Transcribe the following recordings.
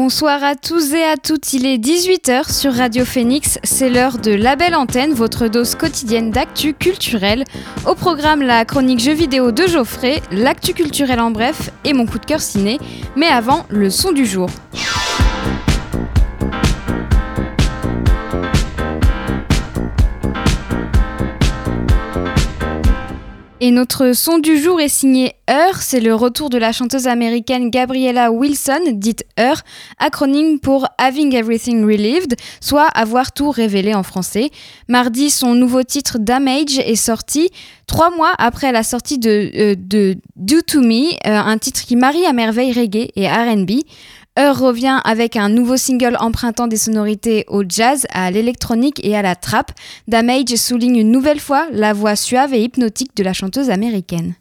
Bonsoir à tous et à toutes, il est 18h sur Radio Phoenix, c'est l'heure de La Belle Antenne, votre dose quotidienne d'actu culturel. Au programme la chronique jeux vidéo de Geoffrey, l'actu culturel en bref et mon coup de cœur ciné, mais avant le son du jour. Et notre son du jour est signé Her, c'est le retour de la chanteuse américaine Gabriella Wilson, dite Her, acronyme pour Having Everything Relieved, soit avoir tout révélé en français. Mardi, son nouveau titre Damage est sorti, trois mois après la sortie de, euh, Do To Me, euh, un titre qui marie à merveille reggae et RB. Heure revient avec un nouveau single empruntant des sonorités au jazz, à l'électronique et à la trap. Damage souligne une nouvelle fois la voix suave et hypnotique de la chanteuse américaine.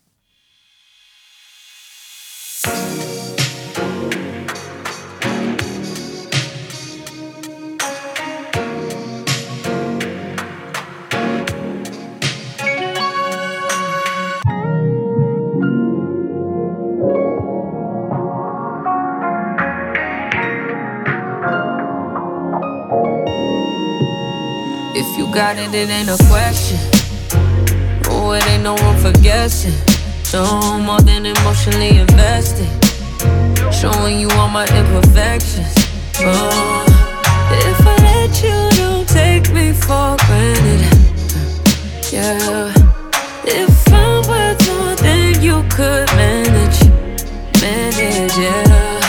Got it, it ain't a question. Oh, it ain't no room for guessing. No more than emotionally invested. Showing you all my imperfections. Oh, if I let you, don't take me for granted. Yeah. If I'm worth more than you could manage, manage, yeah.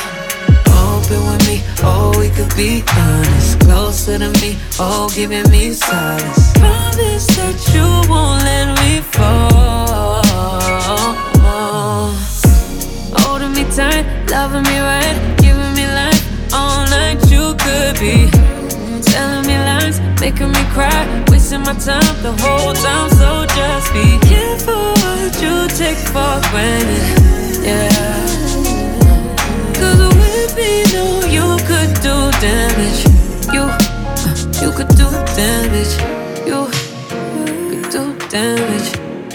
Open with me, oh, we could be honest closer to me, oh, giving me silence. Promise that you won't let me fall. Holding me tight, loving me right, giving me life all night. You could be telling me lies, making me cry, wasting my time the whole time. So just be careful what you take for granted. Yeah. Cause with me, know you do damage. You, you could do damage. You could do damage.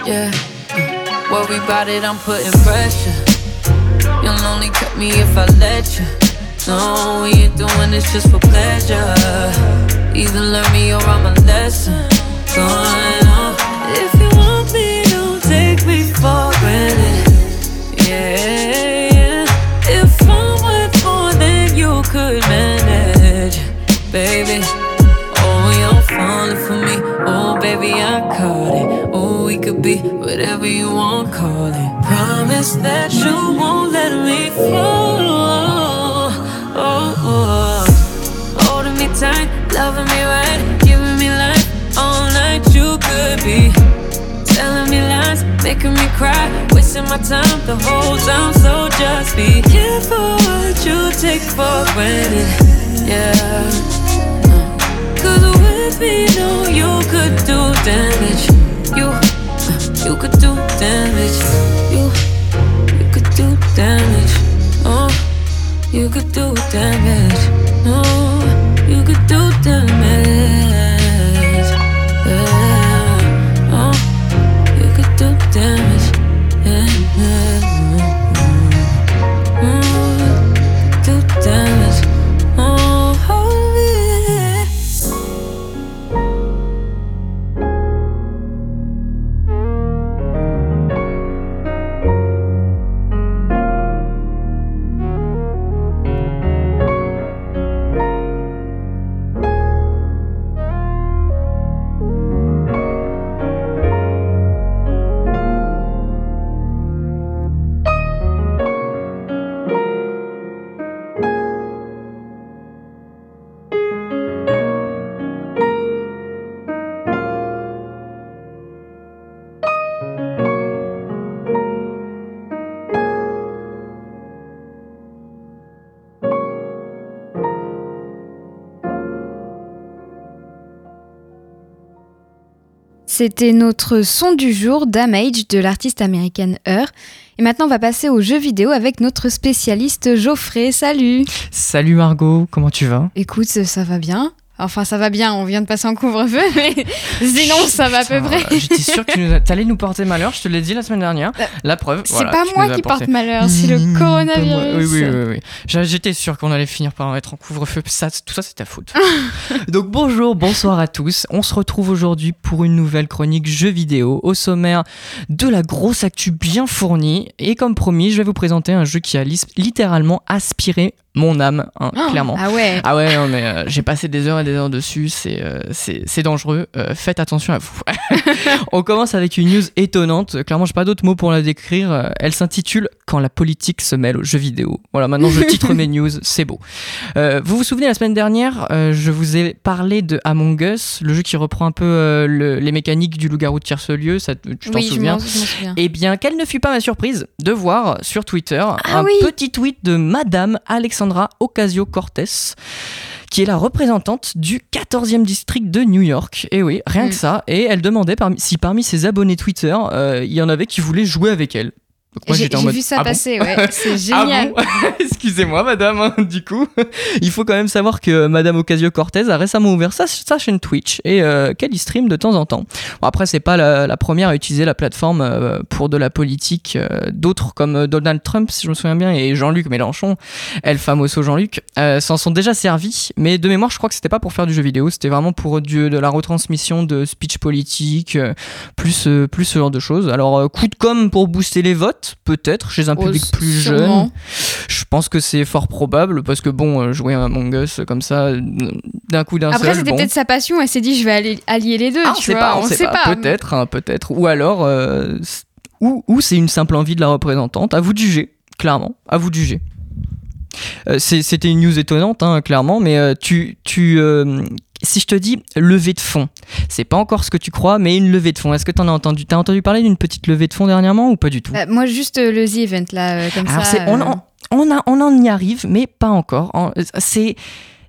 Yeah. Uh, worry about it, I'm putting pressure. You'll only cut me if I let you. No, we ain't doing this just for pleasure. Either learn me or I'm a lesson. Going on. Uh, if you want me, don't take me for granted. Baby. Oh, you're falling for me. Oh, baby, I caught it. Oh, we could be whatever you want, call it. Promise that you won't let me fall. Oh, oh, oh. Holding me tight, loving me right, giving me life all night. You could be telling me lies, making me cry, wasting my time the whole time. So just be careful what you take for granted. Yeah. Cause me, no, you could do damage. You, you could do damage. You, you could do damage. Oh, you could do damage. Oh, you could do damage. C'était notre son du jour, Damage, de l'artiste américaine Heur. Et maintenant, on va passer aux jeux vidéo avec notre spécialiste Geoffrey. Salut Salut Margot, comment tu vas? Écoute, ça va bien Enfin, ça va bien, on vient de passer en couvre-feu, mais sinon, ça va à peu près. J'étais sûre que tu nous allais nous porter malheur, je te l'ai dit la semaine dernière. Euh, la preuve. C'est pas moi qui porte malheur, c'est le Mmh, coronavirus. Oui, oui, oui. oui. J'étais sûre qu'on allait finir par être en couvre-feu. Ça, tout ça, c'est ta faute. Donc, bonjour, bonsoir à tous. On se retrouve aujourd'hui pour une nouvelle chronique jeux vidéo au sommaire de la grosse actu bien fournie. Et comme promis, je vais vous présenter un jeu qui a littéralement aspiré mon âme, hein, clairement. Ah ouais Ah ouais, non, mais euh, j'ai passé des heures et des heures dessus, c'est euh, c'est c'est dangereux. Euh, faites attention à vous. On commence avec une news étonnante. Clairement, j'ai pas d'autres mots pour la décrire. Elle s'intitule Quand la politique se mêle aux jeux vidéo. Voilà, maintenant je titre mes news, c'est beau. Vous vous souvenez, la semaine dernière, je vous ai parlé de Among Us, le jeu qui reprend un peu le- les mécaniques du loup-garou de tierce-lieu. Ça, tu t'en Oui, souviens m'en je m'en souviens. eh bien, quelle ne fut pas ma surprise de voir sur Twitter Ah un oui. petit tweet de Madame Alexandra Ocasio-Cortez, qui est la représentante du 14e district de New York. Et oui, rien Mm. que ça. Et elle demandait parmi- si parmi ses abonnés Twitter, euh, il y en avait qui voulaient jouer avec elle. Donc moi, J'ai j'étais en j'ai mode, vu ça ah bon passer, ouais, c'est ah génial. bon Excusez-moi, madame, hein, du coup. Il faut quand même savoir que madame Ocasio-Cortez a récemment ouvert sa, sa chaîne Twitch et euh, qu'elle y stream de temps en temps. Bon, après, c'est pas la, la première à utiliser la plateforme euh, pour de la politique. euh, D'autres, comme euh, Donald Trump, si je me souviens bien, et Jean-Luc Mélenchon, El Famoso Jean-Luc, euh, s'en sont déjà servis. Mais de mémoire, je crois que c'était pas pour faire du jeu vidéo, c'était vraiment pour du- de la retransmission de speech politique, euh, plus, euh, plus ce genre de choses. Alors, euh, coup de com' pour booster les votes, peut-être, chez un Oh, public plus sûrement. jeune. Je pense que c'est fort probable parce que bon, euh, jouer à Among Us comme ça, d'un coup d'un seul. Après, c'était bon. peut-être sa passion, elle s'est dit, je vais aller allier les deux, Ah, on tu sait vois, pas, on, on sait, sait pas. pas. Peut-être, hein, peut-être. Ou alors, euh, ou, ou c'est une simple envie de la représentante. À vous de juger, clairement. À vous de juger. Euh, C'était une news étonnante, hein, clairement, mais euh, tu, tu, euh, si je te dis levée de fonds, c'est pas encore ce que tu crois, mais une levée de fonds. Est-ce que t'en as entendu T'as entendu parler d'une petite levée de fonds dernièrement ou pas du tout? Euh, moi, juste euh, le The Event, là, euh, comme alors, ça. on, euh, en, on, a- on en y arrive, mais pas encore. En- C'est.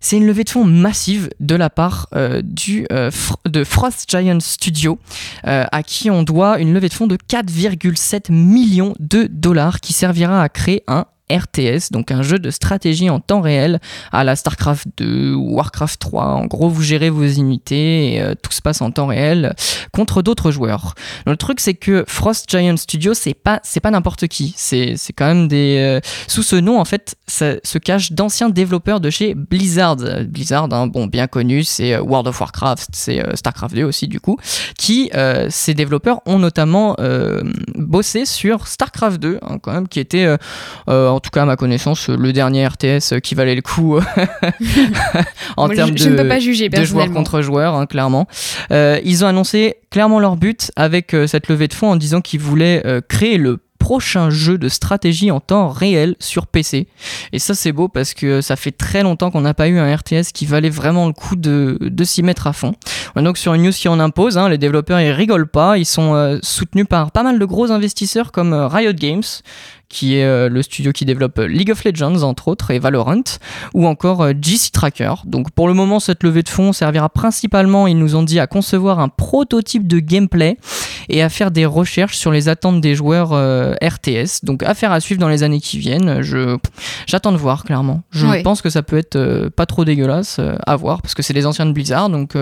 C'est une levée de fonds massive de la part euh, du, euh, de Frost Giant Studio, euh, à qui on doit une levée de fonds de 4,7 millions de dollars qui servira à créer un RTS, donc un jeu de stratégie en temps réel à la StarCraft 2 ou Warcraft 3. En gros, vous gérez vos unités et euh, tout se passe en temps réel contre d'autres joueurs. Le truc, c'est que Frost Giant Studio, c'est pas, pas n'importe qui. C'est, quand même des. euh, sous ce nom, en fait, ça se cache d'anciens développeurs de chez Blizzard. Blizzard, hein, bon, bien connu, c'est euh, World of Warcraft, c'est StarCraft 2 aussi, du coup. Qui, ces développeurs ont notamment bossé sur StarCraft 2, hein, quand même, qui était, en tout cas à ma connaissance, le dernier RTS qui valait le coup en moi, termes je, de je ne peux pas juger, de joueurs contre joueurs, hein, clairement. Euh, ils ont annoncé clairement leur but avec euh, cette levée de fonds en disant qu'ils voulaient euh, créer le prochain jeu de stratégie en temps réel sur PC. Et ça c'est beau parce que ça fait très longtemps qu'on n'a pas eu un RTS qui valait vraiment le coup de, de s'y mettre à fond. On est donc sur une news qui en impose, hein, les développeurs ils rigolent pas, ils sont euh, soutenus par pas mal de gros investisseurs comme euh, Riot Games, qui est euh, le studio qui développe euh, League of Legends entre autres et Valorant, ou encore euh, GC Tracker. Donc pour le moment, cette levée de fonds servira principalement, ils nous ont dit, à concevoir un prototype de gameplay et à faire des recherches sur les attentes des joueurs euh, RTS. Donc affaire à suivre dans les années qui viennent. Je j'attends de voir clairement. Je pense que ça peut être euh, pas trop dégueulasse euh, à voir parce que c'est les anciens de Blizzard. Donc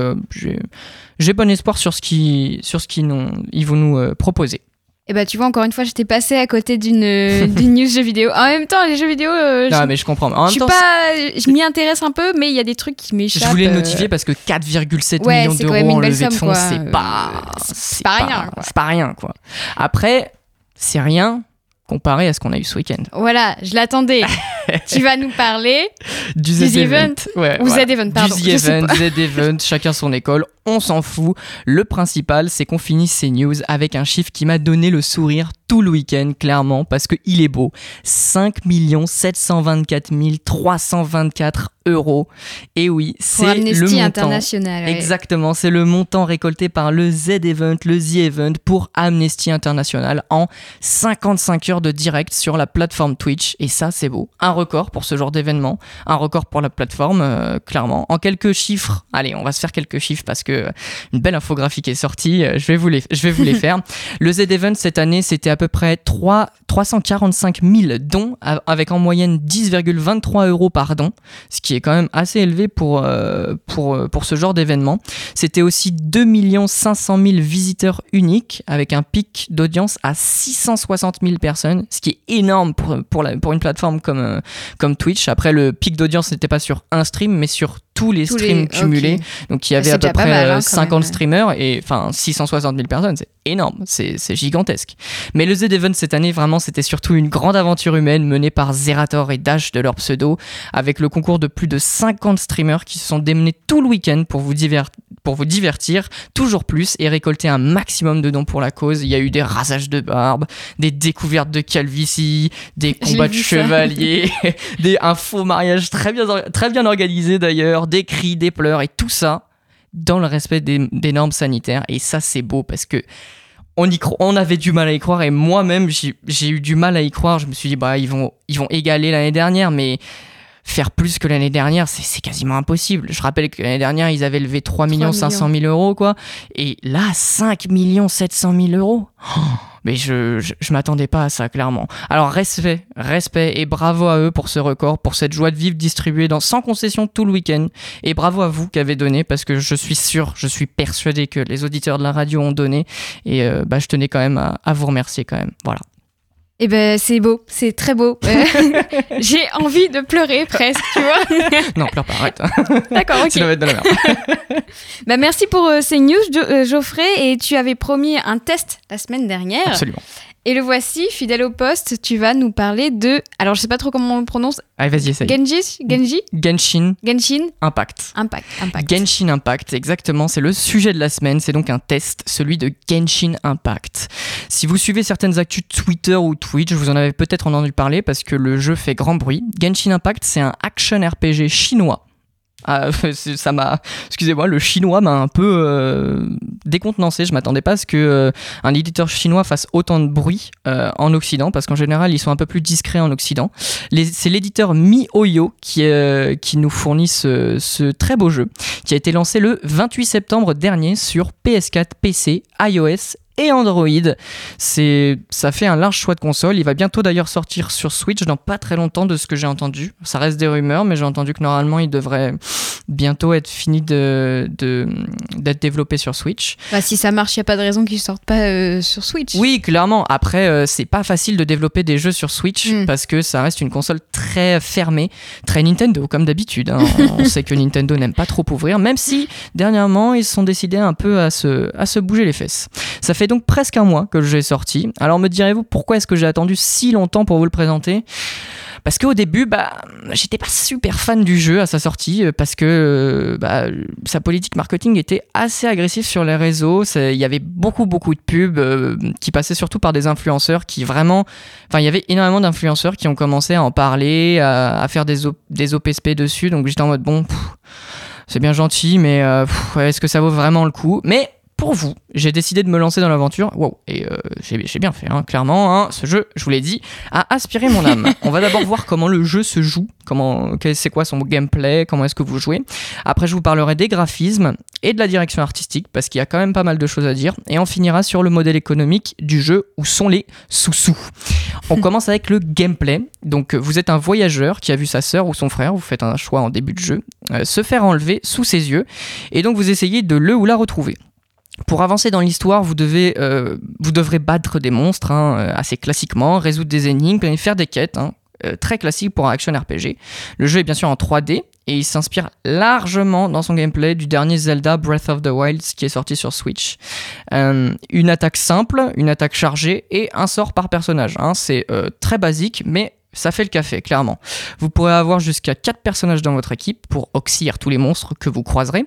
j'ai bon espoir sur ce qui sur ce qu'ils ils vont nous proposer. Et bah, tu vois, encore une fois, j'étais passée à côté d'une euh, d'une news jeux vidéo. En même temps, les jeux vidéo, euh, Ah je, mais je comprends. En je même temps, pas. Je m'y intéresse un peu, mais il y a des trucs qui m'échappent. Je voulais le euh, notifier parce que 4,7 Ouais, millions d'euros en levée de fonds, c'est pas, c'est pas rien. C'est pas rien, quoi. Après, c'est rien comparé à ce qu'on a eu ce week-end. Voilà, je l'attendais. tu vas nous parler Du Z Event. Ouais, ou voilà. Z Event, pardon. Du sais Event. Z Event, chacun son école, on s'en fout. Le principal, c'est qu'on finisse ces news avec un chiffre qui m'a donné le sourire tout le week-end, clairement, parce qu'il est beau. 5 724 324 euros. Et oui, c'est le Amnesty montant. International. ouais. Exactement, c'est le montant récolté par le Z-Event, le The-Event pour Amnesty International en 55 heures de direct sur la plateforme Twitch. Et ça, c'est beau. Un record pour ce genre d'événement, un record pour la plateforme, euh, clairement. En quelques chiffres, allez, on va se faire quelques chiffres parce que une belle infographie est sortie, euh, je vais vous les, je vais vous les faire. Le Z-Event cette année, c'était à peu près 3, 345 000 dons, avec en moyenne 10,23 euros par don, ce qui est quand même assez élevé pour, euh, pour, euh, pour ce genre d'événement. C'était aussi 2 500 000 visiteurs uniques, avec un pic d'audience à 660 000 personnes, ce qui est énorme pour, pour, la- pour une plateforme comme, euh, comme Twitch. Après, le pic d'audience n'était pas sur un stream, mais sur tous les Tous streams les- cumulés. Donc il y avait C'est à peu près mal, hein, euh, quand 50 même, ouais. streamers et enfin 660 000 personnes, c'est énorme, c'est gigantesque. Mais le Z-Event cette année, vraiment, c'était surtout une grande aventure humaine menée par Zerator et Dash de leur pseudo, avec le concours de plus de 50 streamers qui se sont démenés tout le week-end pour vous, divert- pour vous divertir toujours plus et récolter un maximum de dons pour la cause. Il y a eu des rasages de barbe, des découvertes de calvitie, des combats de chevaliers, des, un faux mariage très bien, très bien organisé d'ailleurs, des cris, des pleurs et tout ça dans le respect des, des normes sanitaires. Et ça, c'est beau parce que on, y cro- on avait du mal à y croire et moi-même, j'ai j'ai eu du mal à y croire. Je me suis dit, bah, ils vont, ils vont égaler l'année dernière, mais faire plus que l'année dernière, c'est quasiment impossible. Je rappelle que l'année dernière, ils avaient levé 3 millions. 500 000 euros, quoi. Et là, 5 700 000 euros. Oh, mais je, je, je m'attendais pas à ça, clairement. Alors, respect, respect et bravo à eux pour ce record, pour cette joie de vivre distribuée dans, sans concession tout le week-end. Et bravo à vous qui avez donné, parce que je suis sûr, je suis persuadé que les auditeurs de la radio ont donné. Et euh, bah, je tenais quand même à, à vous remercier, quand même. Voilà. Eh ben, c'est beau, c'est très beau. Euh, J'ai envie de pleurer presque, tu vois. Non, pleure pas, arrête. D'accord, ok. Sinon, on va être dans la merde. Bah, merci pour euh, ces news, Jo- euh, Geoffrey. Et tu avais promis un test la semaine dernière. Absolument. Et le voici, fidèle au poste, tu vas nous parler de. Alors, je sais pas trop comment on le prononce. Allez, vas-y, essaye. Genji Genji Genshin Genshin? Impact. Impact. Impact. Genshin Impact, exactement, c'est le sujet de la semaine, c'est donc un test, celui de Genshin Impact. Si vous suivez certaines actus Twitter ou Twitch, vous en avez peut-être entendu parler parce que le jeu fait grand bruit. Genshin Impact, c'est un action RPG chinois. Ah, ça m'a, excusez-moi, le chinois m'a un peu euh, décontenancé. Je m'attendais pas à ce que euh, un éditeur chinois fasse autant de bruit euh, en Occident, parce qu'en général ils sont un peu plus discrets en Occident. C'est l'éditeur MiHoYo qui, qui nous fournit ce, ce très beau jeu, qui a été lancé le 28 septembre dernier sur PS4, PC, iOS et Android. C'est, ça fait un large choix de consoles. Il va bientôt d'ailleurs sortir sur Switch dans pas très longtemps de ce que j'ai entendu. Ça reste des rumeurs, mais j'ai entendu que normalement il devrait bientôt être fini de, de- d'être développé sur Switch. Bah, si ça marche, il a pas de raison qu'ils sortent pas euh, sur Switch. Oui, clairement. Après, euh, c'est pas facile de développer des jeux sur Switch Mm. parce que ça reste une console très fermée, très Nintendo comme d'habitude. hein. On sait que Nintendo n'aime pas trop ouvrir, même si dernièrement ils se sont décidés un peu à se, à se bouger les fesses. Ça fait donc presque un mois que le jeu est sorti. Alors me direz-vous pourquoi est-ce que j'ai attendu si longtemps pour vous le présenter? Parce qu'au début, bah, j'étais pas super fan du jeu à sa sortie euh, parce que euh, bah, sa politique marketing était assez agressive sur les réseaux. Il y avait beaucoup, beaucoup de pubs euh, qui passaient surtout par des influenceurs qui vraiment. Enfin, il y avait énormément d'influenceurs qui ont commencé à en parler, à, faire des, des OPSP dessus. Donc j'étais en mode, bon, c'est bien gentil, mais est-ce que ça vaut vraiment le coup? Mais pour vous, j'ai décidé de me lancer dans l'aventure. Wow, et euh, j'ai bien fait, hein, clairement. hein, ce jeu, je vous l'ai dit, a aspiré mon âme. On va d'abord voir comment le jeu se joue, comment, c'est quoi son gameplay, comment est-ce que vous jouez. Après, je vous parlerai des graphismes et de la direction artistique, parce qu'il y a quand même pas mal de choses à dire. Et on finira sur le modèle économique du jeu, où sont les sous-sous. On commence avec le gameplay. Donc, vous êtes un voyageur qui a vu sa sœur ou son frère, vous faites un choix en début de jeu, euh, se faire enlever sous ses yeux, et donc vous essayez de le ou la retrouver. Pour avancer dans l'histoire, vous, euh, devrez battre des monstres, hein, euh, assez classiquement, résoudre des énigmes et faire des quêtes, hein, euh, très classique pour un action RPG. Le jeu est bien sûr en 3D et il s'inspire largement dans son gameplay du dernier Zelda Breath of the Wild qui est sorti sur Switch. Une attaque simple, une attaque chargée et un sort par personnage. hein. C'est très basique, mais ça fait le café, clairement. Vous pourrez avoir jusqu'à 4 personnages dans votre équipe pour oxyre tous les monstres que vous croiserez.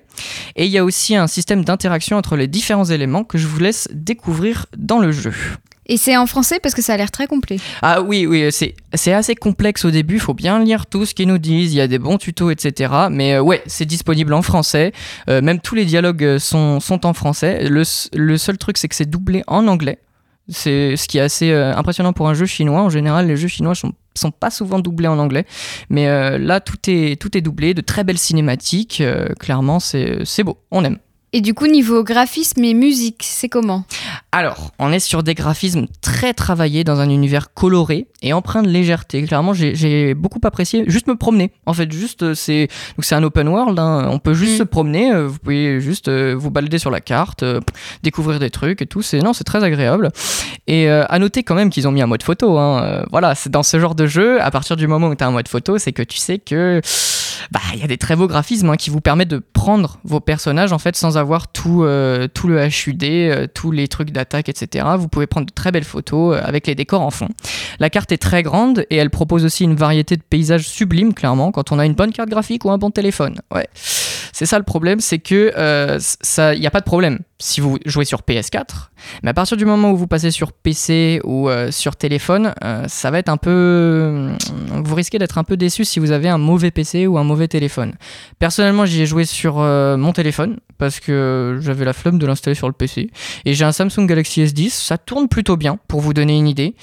Et il y a aussi un système d'interaction entre les différents éléments que je vous laisse découvrir dans le jeu. Et c'est en français parce que ça a l'air très complet. Ah oui, oui, c'est, assez complexe au début, il faut bien lire tout ce qu'ils nous disent, il y a des bons tutos, etc. Mais euh, ouais, c'est disponible en français, Euh, même tous les dialogues euh, sont, sont en français. Le, le seul truc, c'est que c'est doublé en anglais. C'est ce qui est assez euh, impressionnant pour un jeu chinois. En général, les jeux chinois sont, pas souvent doublés en anglais. Mais euh, là, tout est, tout est doublé, de très belles cinématiques. euh, clairement, c'est c'est beau, on aime. Et du coup, niveau graphisme et musique, c'est comment Alors, on est sur des graphismes très travaillés dans un univers coloré et empreint de légèreté. Clairement, j'ai- beaucoup apprécié juste me promener. En fait, juste euh, c'est un open world. hein. On peut juste Mm. se promener. euh, Vous pouvez juste euh, vous balader sur la carte, découvrir des trucs et tout. Non, c'est très agréable. Et euh, à noter quand même qu'ils ont mis un mode photo. hein. Voilà, c'est dans ce genre de jeu. À partir du moment où tu as un mode photo, c'est que tu sais que bah, il y a des très beaux graphismes hein, qui vous permettent de prendre vos personnages en fait sans avoir tout, euh, tout le HUD, euh, tous les trucs d'attaque, etc. Vous pouvez prendre de très belles photos euh, avec les décors en fond. La carte est très grande et elle propose aussi une variété de paysages sublimes, clairement, quand on a une bonne carte graphique ou un bon téléphone. Ouais. C'est ça le problème, c'est que euh, il n'y a pas de problème si vous jouez sur PS4, mais à partir du moment où vous passez sur PC ou euh, sur téléphone, euh, ça va être un peu, vous risquez d'être un peu déçu si vous avez un mauvais PC ou un mauvais téléphone. Personnellement, j'y ai joué sur euh, mon téléphone parce que j'avais la flemme de l'installer sur le PC et j'ai un Samsung Galaxy S10, ça tourne plutôt bien pour vous donner une idée.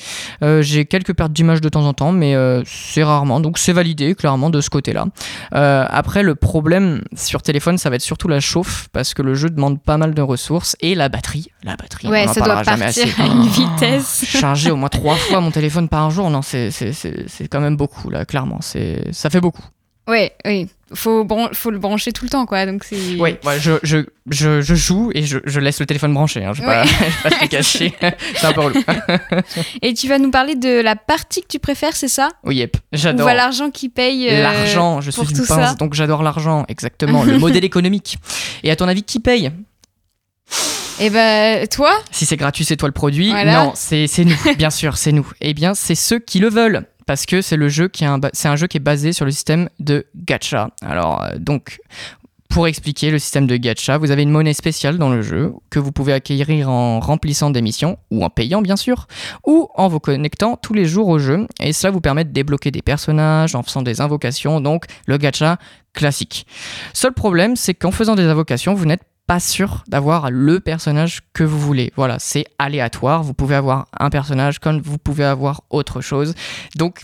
Euh, j'ai quelques pertes d'image de temps en temps, mais euh, c'est rarement, donc c'est validé clairement de ce côté-là. Euh, après, le problème sur téléphone, ça va être surtout la chauffe parce que le jeu demande pas mal de ressources et la batterie. La batterie, Ouais, on en ça doit partir assez. à une vitesse. Charger au moins trois fois mon téléphone par jour, non, c'est quand même beaucoup là, clairement. Ça fait beaucoup. Ouais, oui. Faut, faut le brancher tout le temps, quoi. Donc c'est. Oui, ouais, je, je, je, je joue et je, je laisse le téléphone branché. Hein. Je vais pas, Ouais. pas te cacher. c'est un peu relou. Et tu vas nous parler de la partie que tu préfères, c'est ça? Oui, yep, Ou j'adore. va l'argent qui paye euh, L'argent, je suis une pince, donc j'adore l'argent, exactement. le modèle économique. Et à ton avis, qui paye? Et ben toi Si c'est gratuit, c'est toi le produit. Voilà. Non, c'est nous, bien sûr, c'est nous. Eh bien, c'est ceux qui le veulent. Parce que c'est le jeu qui est un, c'est un jeu qui est basé sur le système de gacha. Alors, euh, donc, pour expliquer le système de gacha, vous avez une monnaie spéciale dans le jeu que vous pouvez acquérir en remplissant des missions, ou en payant bien sûr, ou en vous connectant tous les jours au jeu. Et cela vous permet de débloquer des personnages en faisant des invocations, donc le gacha classique. Seul problème, c'est qu'en faisant des invocations, vous n'êtes pas sûr d'avoir le personnage que vous voulez. Voilà, c'est aléatoire. Vous pouvez avoir un personnage comme vous pouvez avoir autre chose. Donc,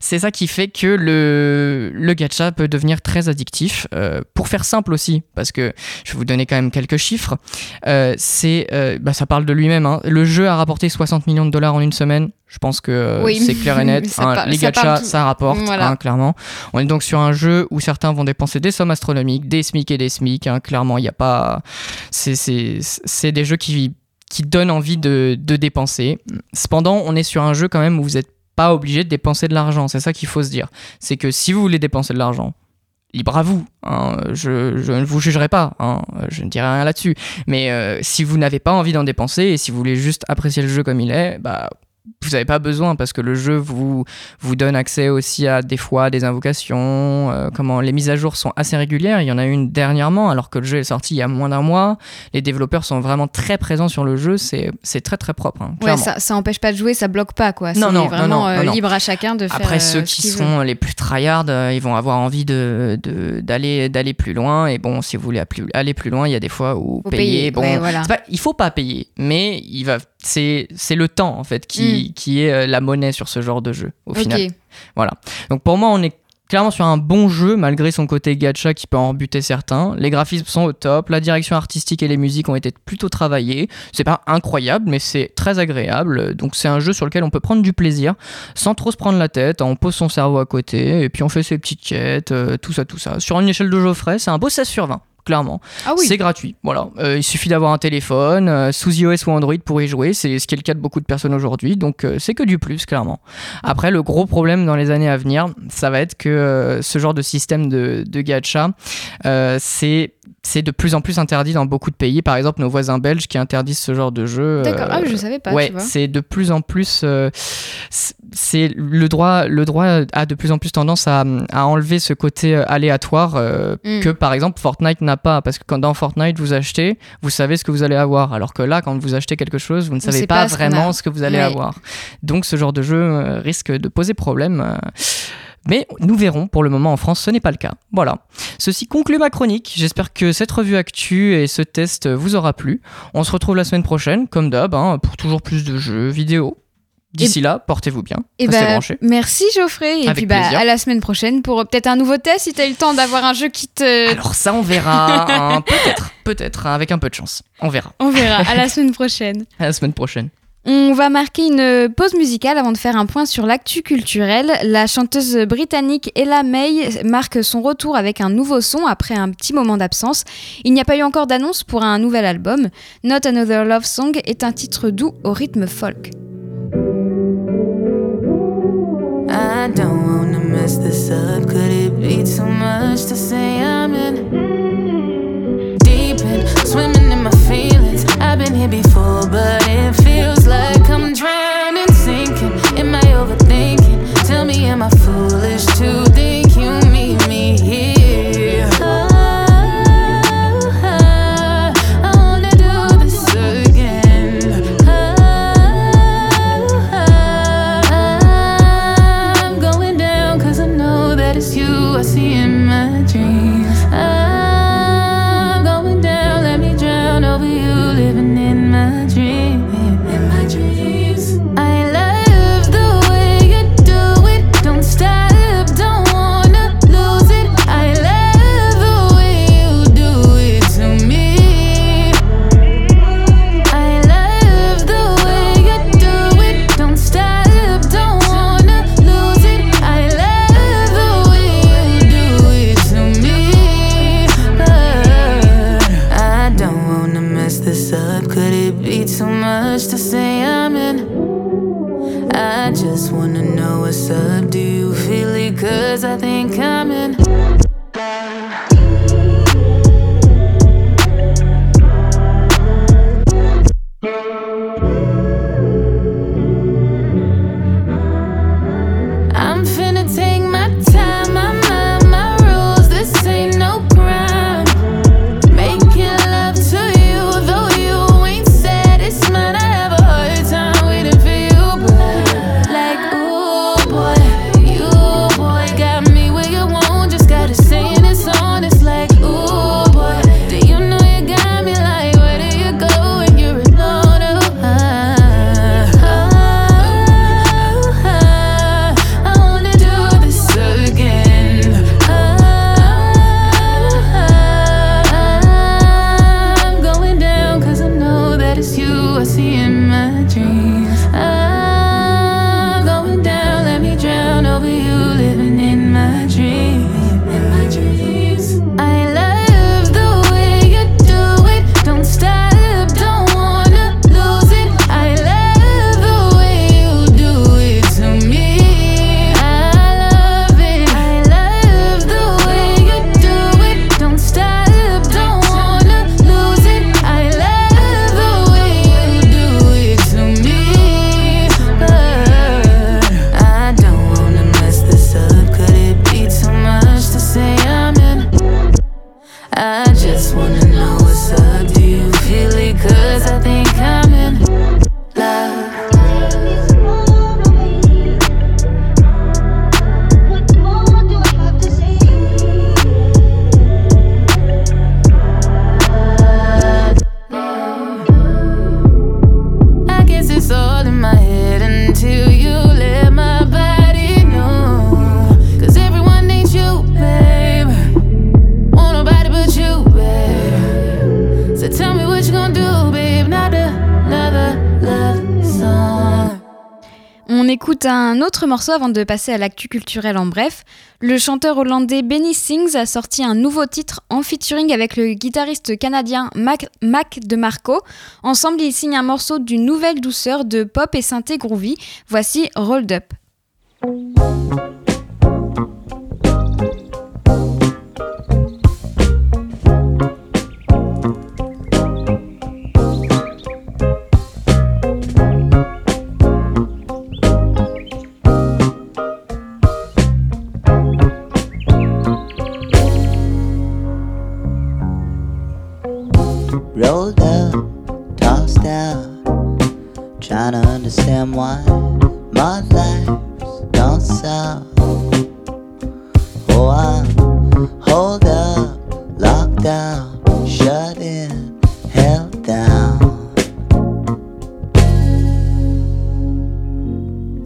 c'est ça qui fait que le, le gacha peut devenir très addictif. Euh, pour faire simple aussi, parce que je vais vous donner quand même quelques chiffres, euh, c'est, euh, bah, ça parle de lui-même. hein. Le jeu a rapporté 60 millions de dollars en une semaine. Je pense que Oui. c'est clair et net. Hein. parle- les gachas, ça rapporte, Voilà. hein, clairement. On est donc sur un jeu où certains vont dépenser des sommes astronomiques, des SMIC et des SMIC. hein. Clairement, il n'y a pas. C'est, des jeux qui, qui donnent envie de, de dépenser. Cependant, on est sur un jeu quand même où vous n'êtes pas obligé de dépenser de l'argent. C'est ça qu'il faut se dire. C'est que si vous voulez dépenser de l'argent, libre à vous. hein. Je, ne vous jugerai pas. hein. Je ne dirai rien là-dessus. Mais euh, si vous n'avez pas envie d'en dépenser et si vous voulez juste apprécier le jeu comme il est, bah vous n'avez pas besoin parce que le jeu vous, vous donne accès aussi à des fois des invocations. euh, comment les mises à jour sont assez régulières. Il y en a une dernièrement alors que le jeu est sorti il y a moins d'un mois. Les développeurs sont vraiment très présents sur le jeu. C'est très très propre. hein, Ouais, ça, ça empêche pas de jouer, ça bloque pas, quoi. Non, non, vraiment non, euh, non, libre à chacun de faire. Après, euh, ceux ce qui veut. sont les plus tryhards, euh, ils vont avoir envie de- d'aller, d'aller plus loin. Et bon, si vous voulez aller plus loin, il y a des fois où Faut payer. payer, Bon, ouais, voilà. c'est pas- il faut pas payer, mais il va, c'est, le temps en fait qui, Mm. qui est euh, la monnaie sur ce genre de jeu au final. Donc pour moi, on est clairement sur un bon jeu malgré son côté gacha qui peut en buter certains. Les graphismes sont au top, la direction artistique et les musiques ont été plutôt travaillées. C'est pas incroyable, mais c'est très agréable. Donc c'est un jeu sur lequel on peut prendre du plaisir sans trop se prendre la tête. On pose son cerveau à côté et puis on fait ses petites quêtes, euh, tout ça, tout ça. Sur une échelle de Geoffrey, c'est un beau 16 sur 20. Clairement, Ah oui. c'est gratuit. Voilà, Euh, il suffit d'avoir un téléphone euh, sous iOS ou Android pour y jouer. C'est ce qui est le cas de beaucoup de personnes aujourd'hui. Donc euh, c'est que du plus, clairement. Après, le gros problème dans les années à venir, ça va être que ce genre de système de, de gacha, c'est c'est de plus en plus interdit dans beaucoup de pays. Par exemple, nos voisins belges qui interdisent ce genre de jeu. D'accord. euh, Ah, je savais pas, ouais, tu vois. c'est de plus en plus. euh, c'est- le droit, le droit a de plus en plus tendance à, à enlever ce côté euh, aléatoire euh, Mm. que par exemple Fortnite n'a pas, parce que quand dans Fortnite vous achetez, vous savez ce que vous allez avoir, alors que là quand vous achetez quelque chose, vous ne savez pas, pas ce qu'on vraiment ce que vous allez avoir. Donc ce genre de jeu euh, risque de poser problème. euh. Mais nous verrons, pour le moment en France, ce n'est pas le cas. Voilà. Ceci conclut ma chronique. J'espère que cette revue actu et ce test vous aura plu. On se retrouve la semaine prochaine, comme d'hab, hein, pour toujours plus de jeux vidéo. D'ici là, portez-vous bien. Et Restez bah, branchés. merci Geoffrey. Et Avec puis bah, plaisir. à la semaine prochaine pour euh, peut-être un nouveau test si tu as eu le temps d'avoir un jeu qui te. Alors ça, on verra. hein, peut-être, peut-être, hein, avec un peu de chance. On verra. On verra. À la semaine prochaine. À la semaine prochaine. On va marquer une pause musicale avant de faire un point sur l'actu culturel. La chanteuse britannique Ella May marque son retour avec un nouveau son après un petit moment d'absence. Il n'y a pas eu encore d'annonce pour un nouvel album. Not Another Love Song est un titre doux au rythme folk. I don't wanna mess this up. Could it be too much to say I'm in deep in, swimming in my feelings? I've been here before, but it feels like I'm drowning, sinking. Am I overthinking? Tell me, am I foolish to un autre morceau avant de passer à l'actu culturel en bref. Le chanteur hollandais Benny Sings a sorti un nouveau titre en featuring avec le guitariste canadien Mac, Mac DeMarco. Ensemble, ils signent un morceau d'une nouvelle douceur de pop et synthé groovy. Voici Rolled Up.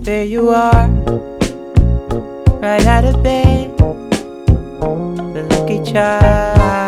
There you are, right out of bed. The lucky child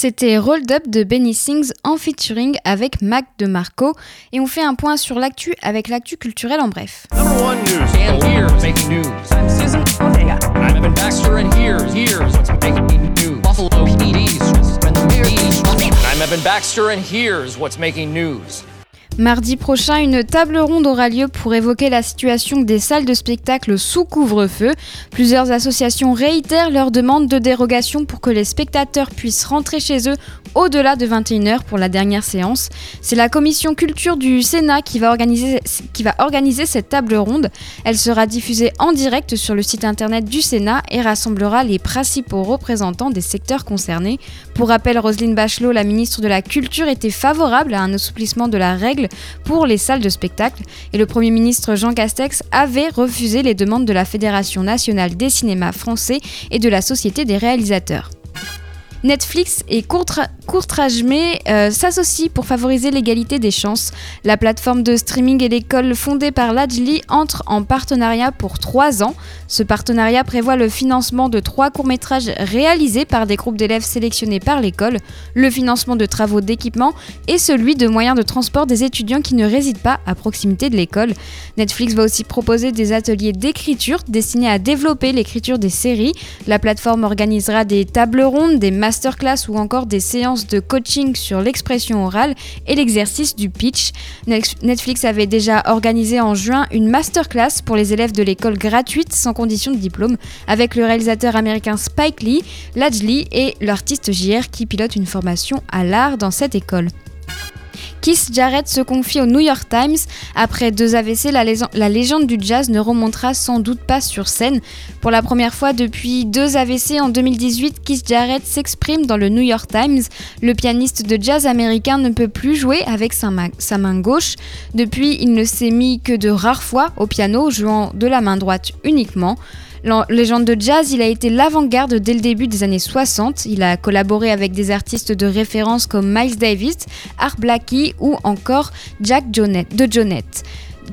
C'était Rolled Up de Benny Sings en featuring avec Mac DeMarco et on fait un point sur l'actu avec l'actu culturelle en bref. Number one news. And here's making news. I'm Evan Baxter, and here's here's what's making news. Mardi prochain, une table ronde aura lieu pour évoquer la situation des salles de spectacle sous couvre-feu. Plusieurs associations réitèrent leur demande de dérogation pour que les spectateurs puissent rentrer chez eux au-delà de 21h pour la dernière séance. C'est la commission culture du Sénat qui va, organiser, qui va organiser cette table ronde. Elle sera diffusée en direct sur le site internet du Sénat et rassemblera les principaux représentants des secteurs concernés. Pour rappel, Roselyne Bachelot, la ministre de la Culture, était favorable à un assouplissement de la règle pour les salles de spectacle et le Premier ministre Jean Castex avait refusé les demandes de la Fédération nationale des cinémas français et de la Société des réalisateurs. Netflix et Courtra- Courtrajmé euh, s'associent pour favoriser l'égalité des chances. La plateforme de streaming et l'école fondée par l'Ajli entre en partenariat pour trois ans. Ce partenariat prévoit le financement de trois courts-métrages réalisés par des groupes d'élèves sélectionnés par l'école, le financement de travaux d'équipement et celui de moyens de transport des étudiants qui ne résident pas à proximité de l'école. Netflix va aussi proposer des ateliers d'écriture destinés à développer l'écriture des séries. La plateforme organisera des tables rondes, des masterclass ou encore des séances de coaching sur l'expression orale et l'exercice du pitch. Netflix avait déjà organisé en juin une masterclass pour les élèves de l'école gratuite sans condition de diplôme avec le réalisateur américain Spike Lee, Lajli et l'artiste JR qui pilote une formation à l'art dans cette école. Keith Jarrett se confie au New York Times. Après deux AVC, la, légende du jazz ne remontera sans doute pas sur scène. Pour la première fois depuis deux AVC en 2018, Keith Jarrett s'exprime dans le New York Times. Le pianiste de jazz américain ne peut plus jouer avec sa main gauche. Depuis, il ne s'est mis que de rares fois au piano, jouant de la main droite uniquement. Légende de jazz, il a été l'avant-garde dès le début des années 60. Il a collaboré avec des artistes de référence comme Miles Davis, Art Blakey ou encore Jack de Jonette.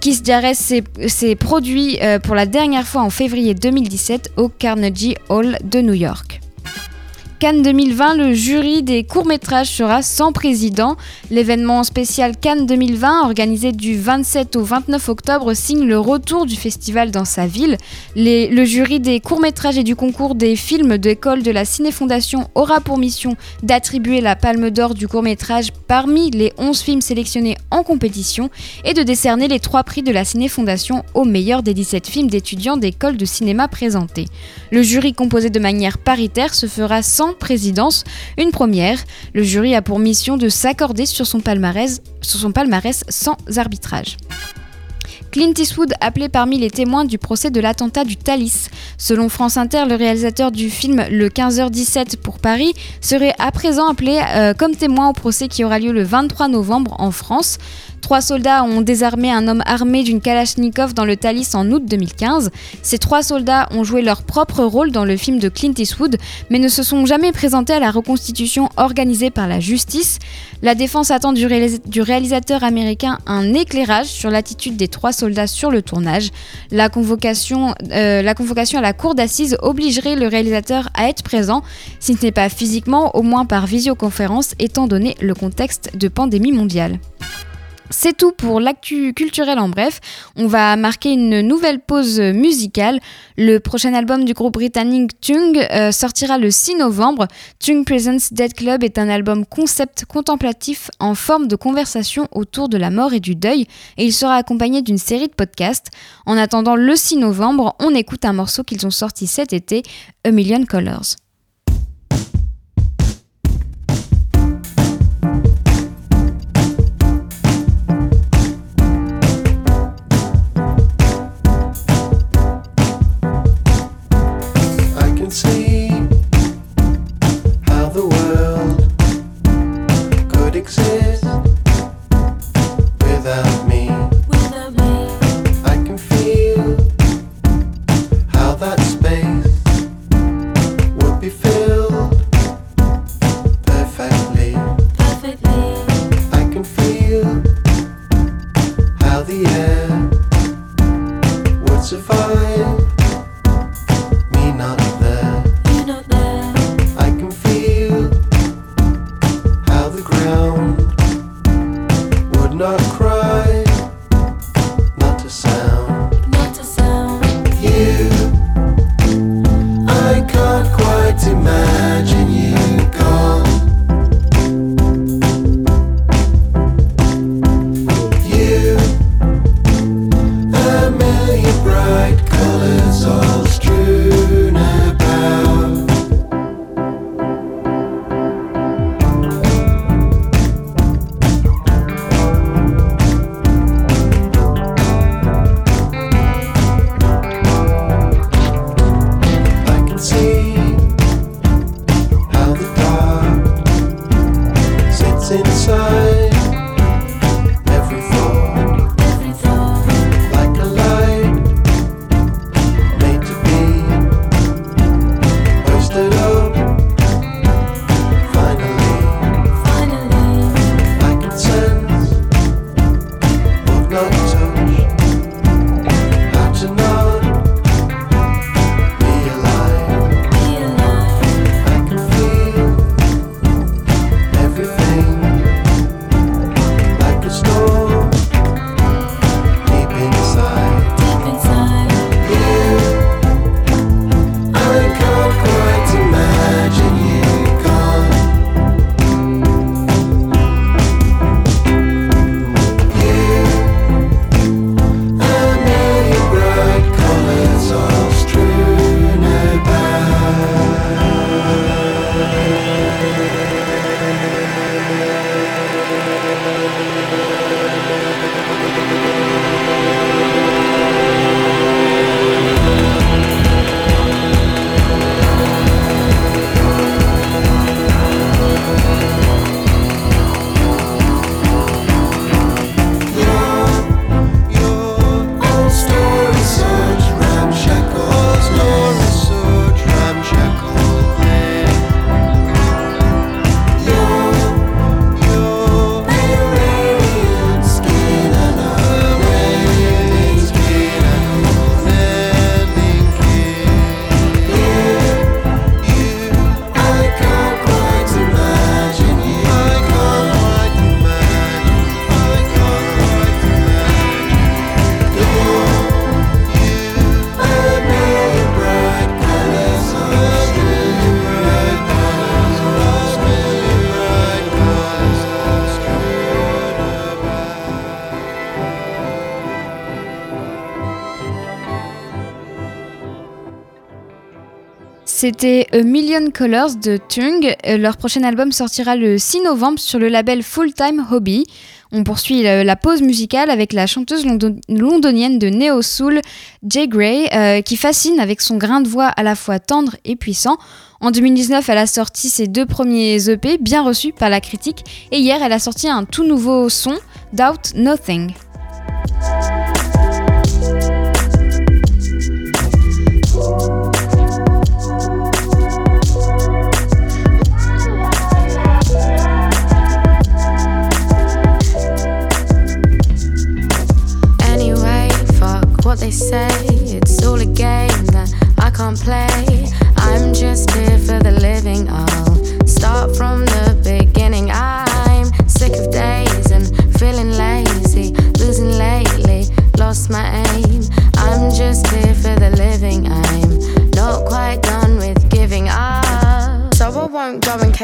Keith Jarrett s'est s'est produit euh, pour la dernière fois en février 2017 au Carnegie Hall de New York. Cannes 2020, le jury des courts-métrages sera sans président. L'événement spécial Cannes 2020, organisé du 27 au 29 octobre, signe le retour du festival dans sa ville. Le jury des courts-métrages et du concours des films d'école de la Ciné-Fondation aura pour mission d'attribuer la palme d'or du court-métrage parmi les 11 films sélectionnés en compétition et de décerner les trois prix de la Ciné-Fondation au meilleur des 17 films d'étudiants d'école de cinéma présentés. Le jury composé de manière paritaire se fera sans présidence, une première. Le jury a pour mission de s'accorder sur son palmarès, sur son palmarès sans arbitrage. Clint Eastwood appelé parmi les témoins du procès de l'attentat du Thalys. Selon France Inter, le réalisateur du film Le 15h17 pour Paris serait à présent appelé euh, comme témoin au procès qui aura lieu le 23 novembre en France. Trois soldats ont désarmé un homme armé d'une Kalachnikov dans le Thalys en août 2015. Ces trois soldats ont joué leur propre rôle dans le film de Clint Eastwood, mais ne se sont jamais présentés à la reconstitution organisée par la justice. La défense attend du, réalis- du réalisateur américain un éclairage sur l'attitude des trois soldats sur le tournage. Euh, la convocation à la cour d'assises obligerait le réalisateur à être présent, si ce n'est pas physiquement, au moins par visioconférence, étant donné le contexte de pandémie mondiale. C'est tout pour l'actu culturel en bref. On va marquer une nouvelle pause musicale. Le prochain album du groupe britannique Tung euh, sortira le 6 novembre. Tung Presents Dead Club est un album concept contemplatif en forme de conversation autour de la mort et du deuil et il sera accompagné d'une série de podcasts. En attendant le 6 novembre, on écoute un morceau qu'ils ont sorti cet été, A Million Colors. C'était A Million Colors de Tung. Euh, leur prochain album sortira le 6 novembre sur le label Full Time Hobby. On poursuit la pause musicale avec la chanteuse londonienne de Neo Soul, Jay Gray, euh, qui fascine avec son grain de voix à la fois tendre et puissant. En 2019, elle a sorti ses deux premiers EP, bien reçus par la critique, et hier, elle a sorti un tout nouveau son, Doubt Nothing.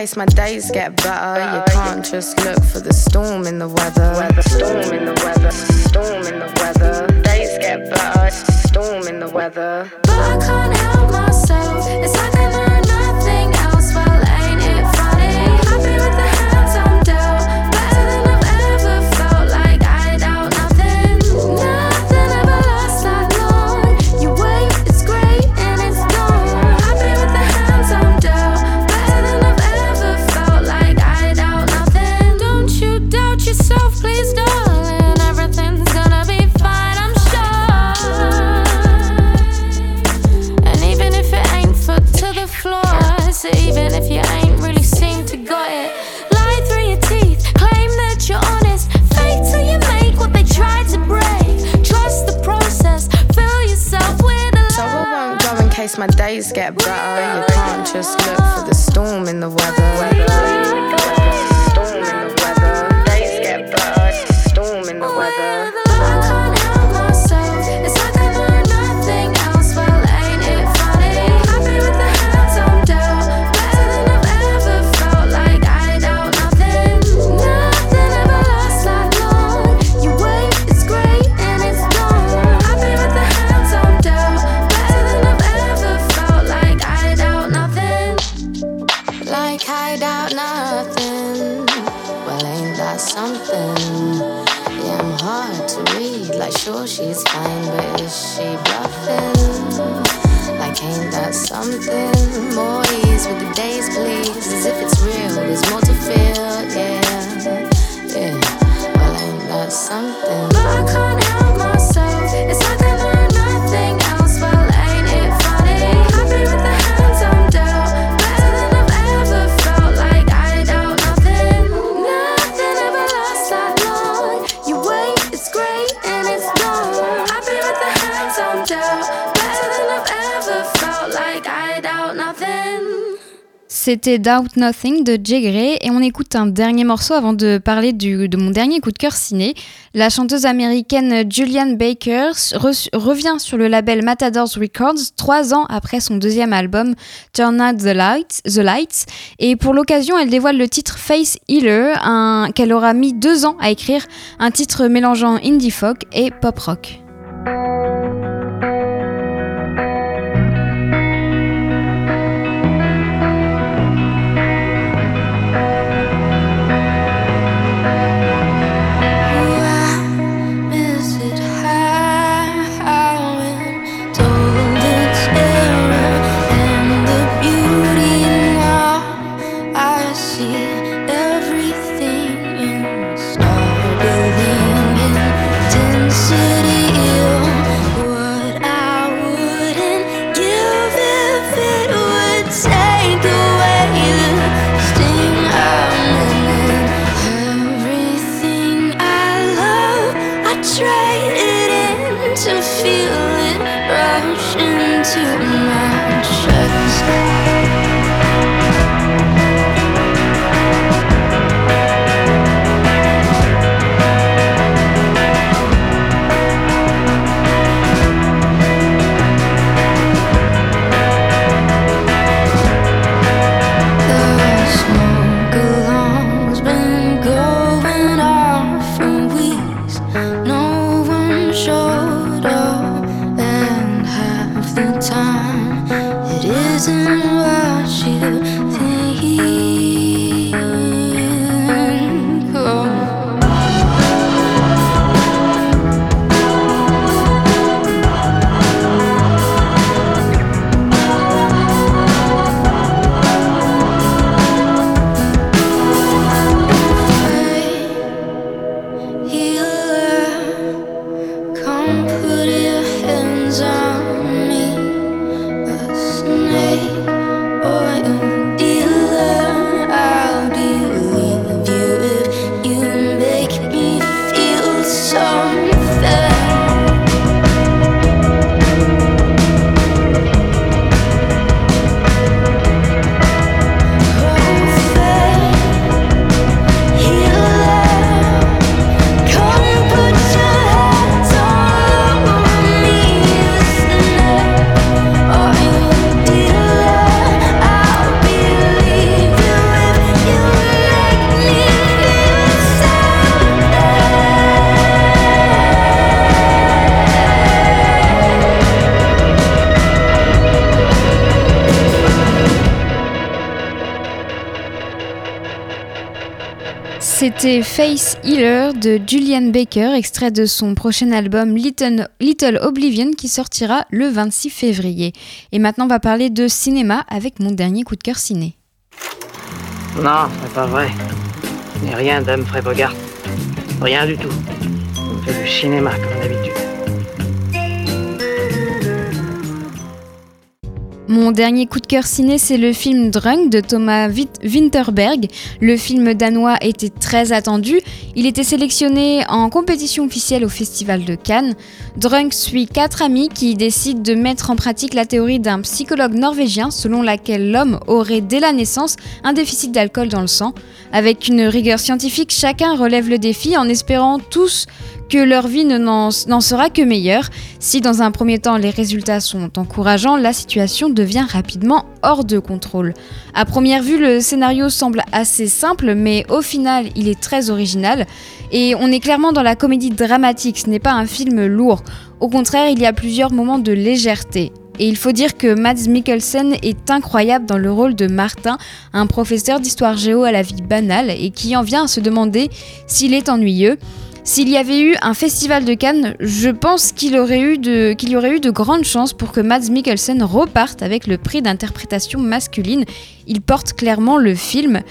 case my days get better, you can't just look for the storm in the weather. Storm in the weather, storm in the weather. Days get better, storm in the weather. But I can't help myself. It's days get better, you can't just look for the storm in the weather. c'était Doubt Nothing de Jay Gray et on écoute un dernier morceau avant de parler de mon dernier coup de cœur ciné. La chanteuse américaine Julianne Baker revient sur le label Matadors Records trois ans après son deuxième album Turn Out the Lights, the Lights et pour l'occasion elle dévoile le titre Face Healer qu'elle aura mis deux ans à écrire, un titre mélangeant indie folk et pop rock. C'était Face Healer de Julian Baker, extrait de son prochain album Little, Oblivion qui sortira le 26 février. Et maintenant, on va parler de cinéma avec mon dernier coup de cœur ciné. Non, c'est pas vrai. Rien d'Humphrey Bogart. Rien du tout. On fait du cinéma comme d'habitude. Mon dernier coup de cœur ciné, c'est le film Drunk de Thomas Winterberg. Le film danois était très attendu. Il était sélectionné en compétition officielle au Festival de Cannes. Drunk suit quatre amis qui décident de mettre en pratique la théorie d'un psychologue norvégien selon laquelle l'homme aurait dès la naissance un déficit d'alcool dans le sang. Avec une rigueur scientifique, chacun relève le défi en espérant tous que leur vie ne n'en n'en sera que meilleure. Si dans un premier temps les résultats sont encourageants, la situation devient rapidement hors de contrôle. À première vue, le scénario semble assez simple, mais au final, il est très original. Et on est clairement dans la comédie dramatique, ce n'est pas un film lourd. Au contraire, il y a plusieurs moments de légèreté. Et il faut dire que Mads Mikkelsen est incroyable dans le rôle de Martin, un professeur d'histoire géo à la vie banale et qui en vient à se demander s'il est ennuyeux. S'il y avait eu un festival de Cannes, je pense qu'il y aurait eu de grandes chances pour que Mads Mikkelsen reparte avec le prix d'interprétation masculine. Il porte clairement le film.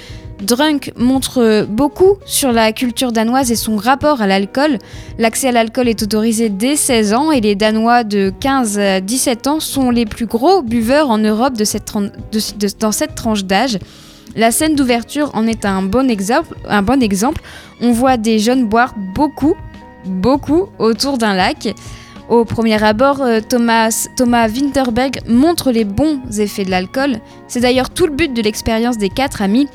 Drunk montre beaucoup sur la culture danoise et son rapport à l'alcool. L'accès à l'alcool est autorisé dès 16 ans et les Danois de 15 à 17 ans sont les plus gros buveurs en Europe dans cette tranche d'âge. La scène d'ouverture en est un bon, exemple. On voit des jeunes boire beaucoup, beaucoup autour d'un lac. Au premier abord, euh, Thomas, Winterberg montre les bons effets de l'alcool. C'est d'ailleurs tout le but de l'expérience des quatre amis.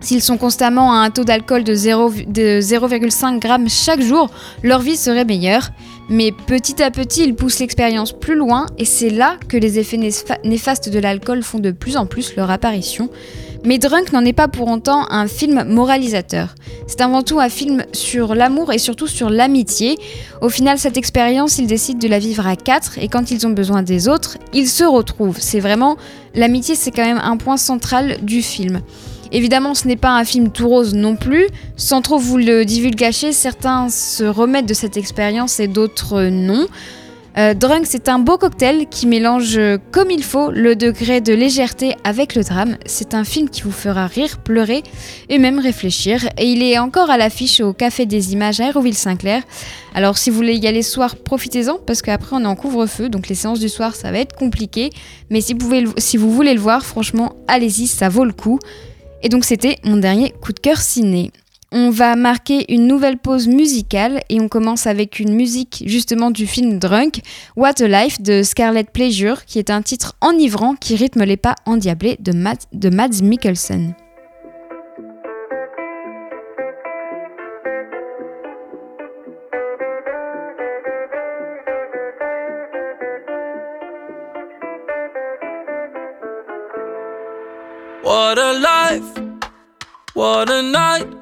S'ils sont constamment à un taux d'alcool de 0 de 0,5 g chaque jour, leur vie serait meilleure. Mais petit à petit, ils poussent l'expérience plus loin et c'est là que les effets néfa- néfastes de l'alcool font de plus en plus leur apparition. Mais Drunk n'en est pas pour autant un film moralisateur. C'est avant tout un film sur l'amour et surtout sur l'amitié. Au final, cette expérience, ils décident de la vivre à quatre et quand ils ont besoin des autres, ils se retrouvent. C'est vraiment l'amitié, c'est quand même un point central du film. Évidemment, ce n'est pas un film tout rose non plus. Sans trop vous le divulgacher, certains se remettent de cette expérience et d'autres non. Euh, Drunk, c'est un beau cocktail qui mélange euh, comme il faut le degré de légèreté avec le drame. C'est un film qui vous fera rire, pleurer et même réfléchir. Et il est encore à l'affiche au Café des Images à Aéroville-Saint-Clair. Alors si vous voulez y aller ce soir, profitez-en parce qu'après on est en couvre-feu, donc les séances du soir ça va être compliqué. Mais si vous, voulez le voir, franchement, allez-y, ça vaut le coup. Et donc c'était mon dernier coup de cœur ciné. On va marquer une nouvelle pause musicale et on commence avec une musique justement du film Drunk, What a Life de Scarlet Pleasure, qui est un titre enivrant qui rythme les pas endiablés de Mads Mikkelsen. What a life, what a night,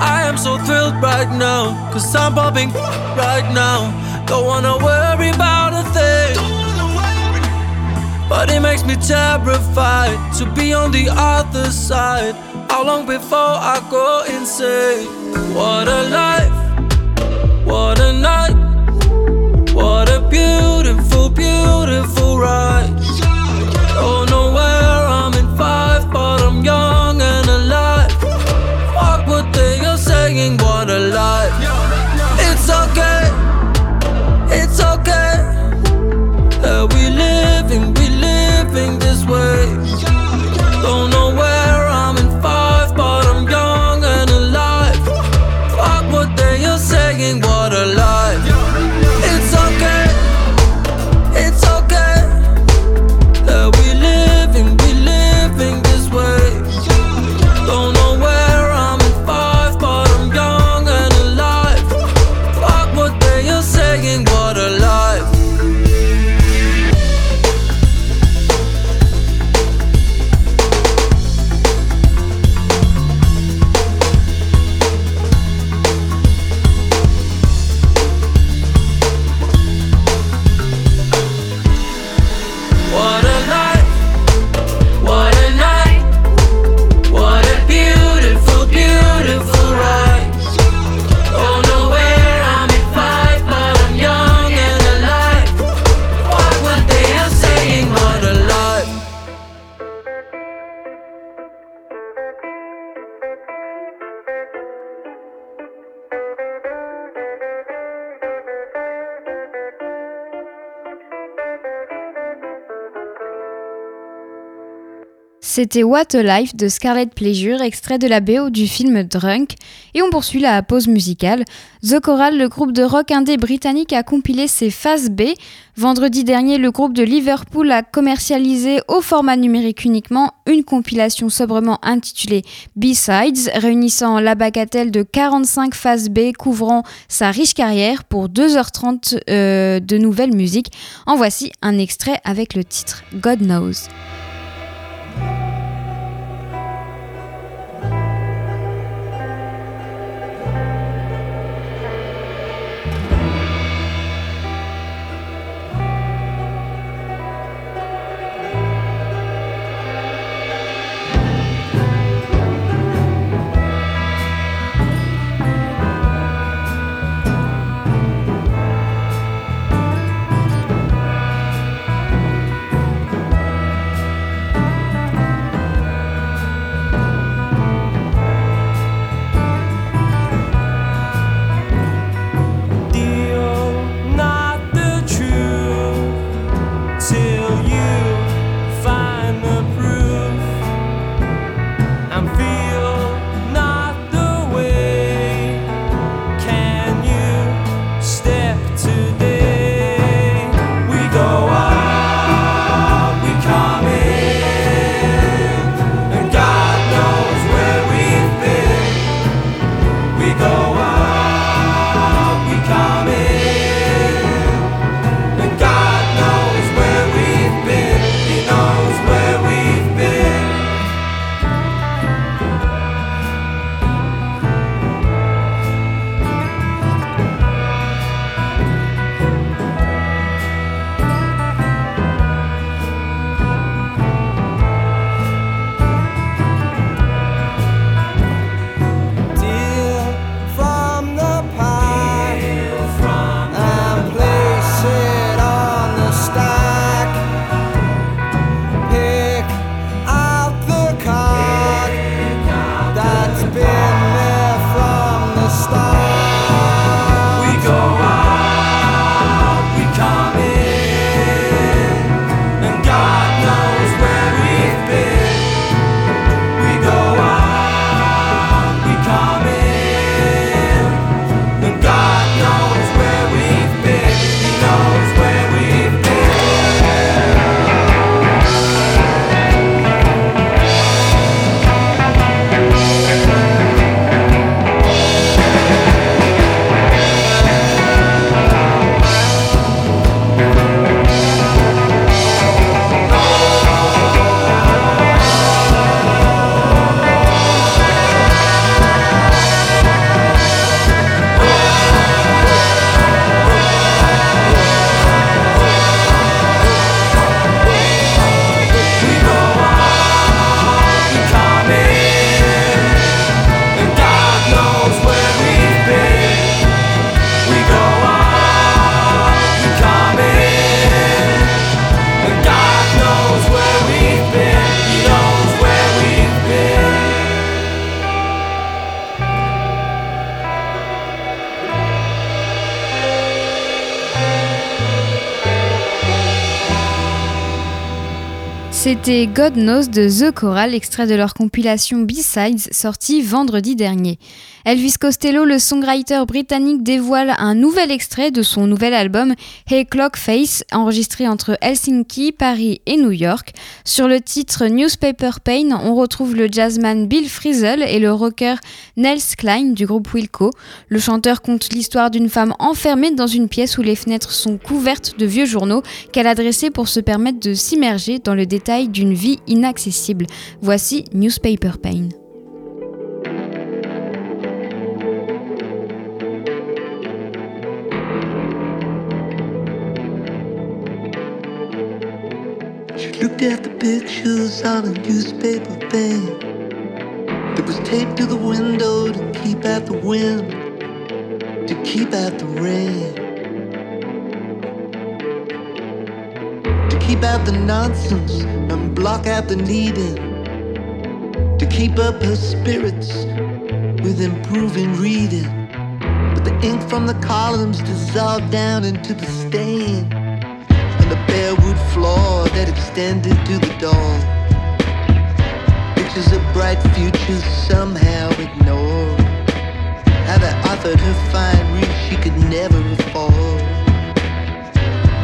I am so thrilled right now, cause I'm popping right now. Don't wanna worry about a thing. But it makes me terrified to be on the other side. How long before I go insane? What a life, what a night. What a beautiful, beautiful ride. C'était What a Life de Scarlet Pleasure, extrait de la BO du film Drunk. Et on poursuit la pause musicale. The Choral, le groupe de rock indé britannique, a compilé ses phases B. Vendredi dernier, le groupe de Liverpool a commercialisé au format numérique uniquement une compilation sobrement intitulée B-Sides, réunissant la bagatelle de 45 phases B couvrant sa riche carrière pour 2h30 euh, de nouvelles musiques. En voici un extrait avec le titre God Knows. C'était God Knows de The Choral, extrait de leur compilation B-Sides sortie vendredi dernier. Elvis Costello, le songwriter britannique, dévoile un nouvel extrait de son nouvel album Hey Clock Face, enregistré entre Helsinki, Paris et New York. Sur le titre Newspaper Pain, on retrouve le jazzman Bill Frisell et le rocker Nels Klein du groupe Wilco. Le chanteur conte l'histoire d'une femme enfermée dans une pièce où les fenêtres sont couvertes de vieux journaux qu'elle a dressés pour se permettre de s'immerger dans le détail d'une vie inaccessible. Voici Newspaper Pain. At the pictures on a newspaper thing that was taped to the window to keep out the wind, to keep out the rain, to keep out the nonsense and block out the needing, to keep up her spirits with improving reading. But the ink from the columns dissolved down into the stain bare wood floor that extended to the door. Pictures of bright futures somehow ignored. How they offered her fine roof she could never afford.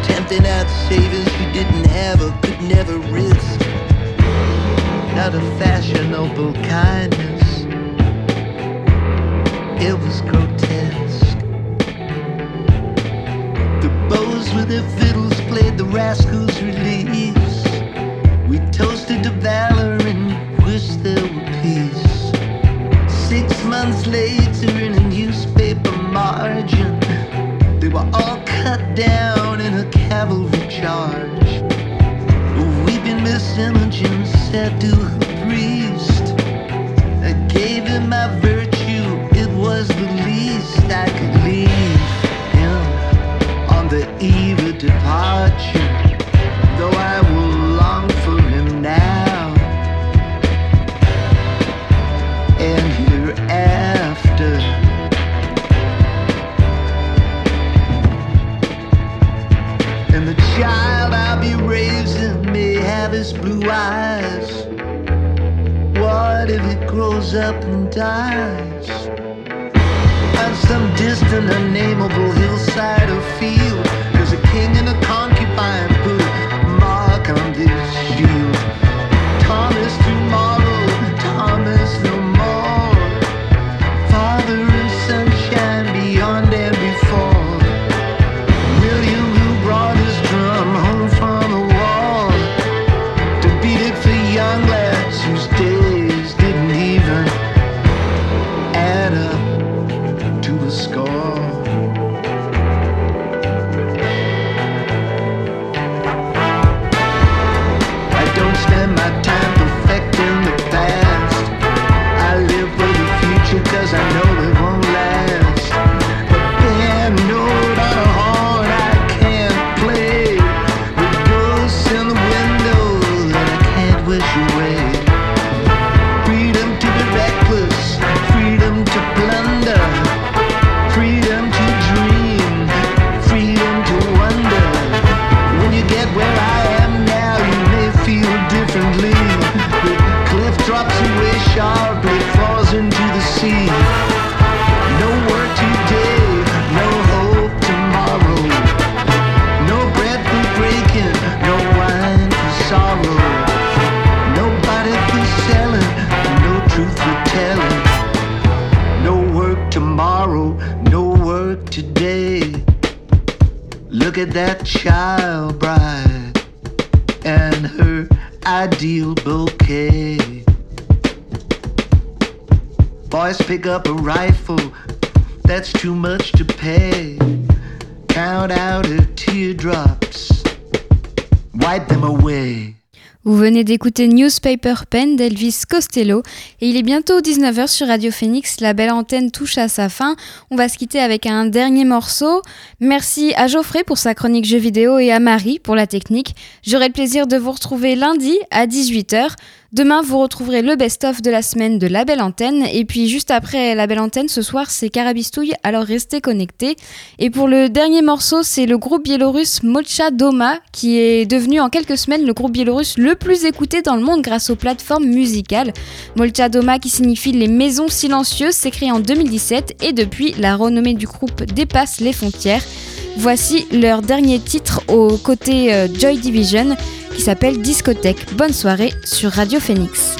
Tempting out savings who didn't have or could never risk. Not a fashionable kindness. It was grotesque. With their fiddles played the rascals' release. We toasted to valor and wished there were peace. Six months later, in a newspaper margin, they were all cut down in a cavalry charge. Weeping Miss Imogen said to her priest, I gave him my virtue, it was the least I could leave that child bride and her ideal bouquet. Boys pick up a rifle, that's too much to pay. Venez d'écouter Newspaper Pen d'Elvis Costello et il est bientôt 19h sur Radio Phoenix. La belle antenne touche à sa fin. On va se quitter avec un dernier morceau. Merci à Geoffrey pour sa chronique jeux vidéo et à Marie pour la technique. J'aurai le plaisir de vous retrouver lundi à 18h. Demain, vous retrouverez le best-of de la semaine de La Belle Antenne. Et puis, juste après La Belle Antenne, ce soir, c'est Carabistouille, alors restez connectés. Et pour le dernier morceau, c'est le groupe biélorusse Mocha Doma, qui est devenu en quelques semaines le groupe biélorusse le plus écouté dans le monde grâce aux plateformes musicales. Molcha Doma, qui signifie les maisons silencieuses, s'est créé en 2017 et depuis, la renommée du groupe dépasse les frontières. Voici leur dernier titre aux côtés euh, Joy Division qui s'appelle Discothèque. Bonne soirée sur Radio Phoenix.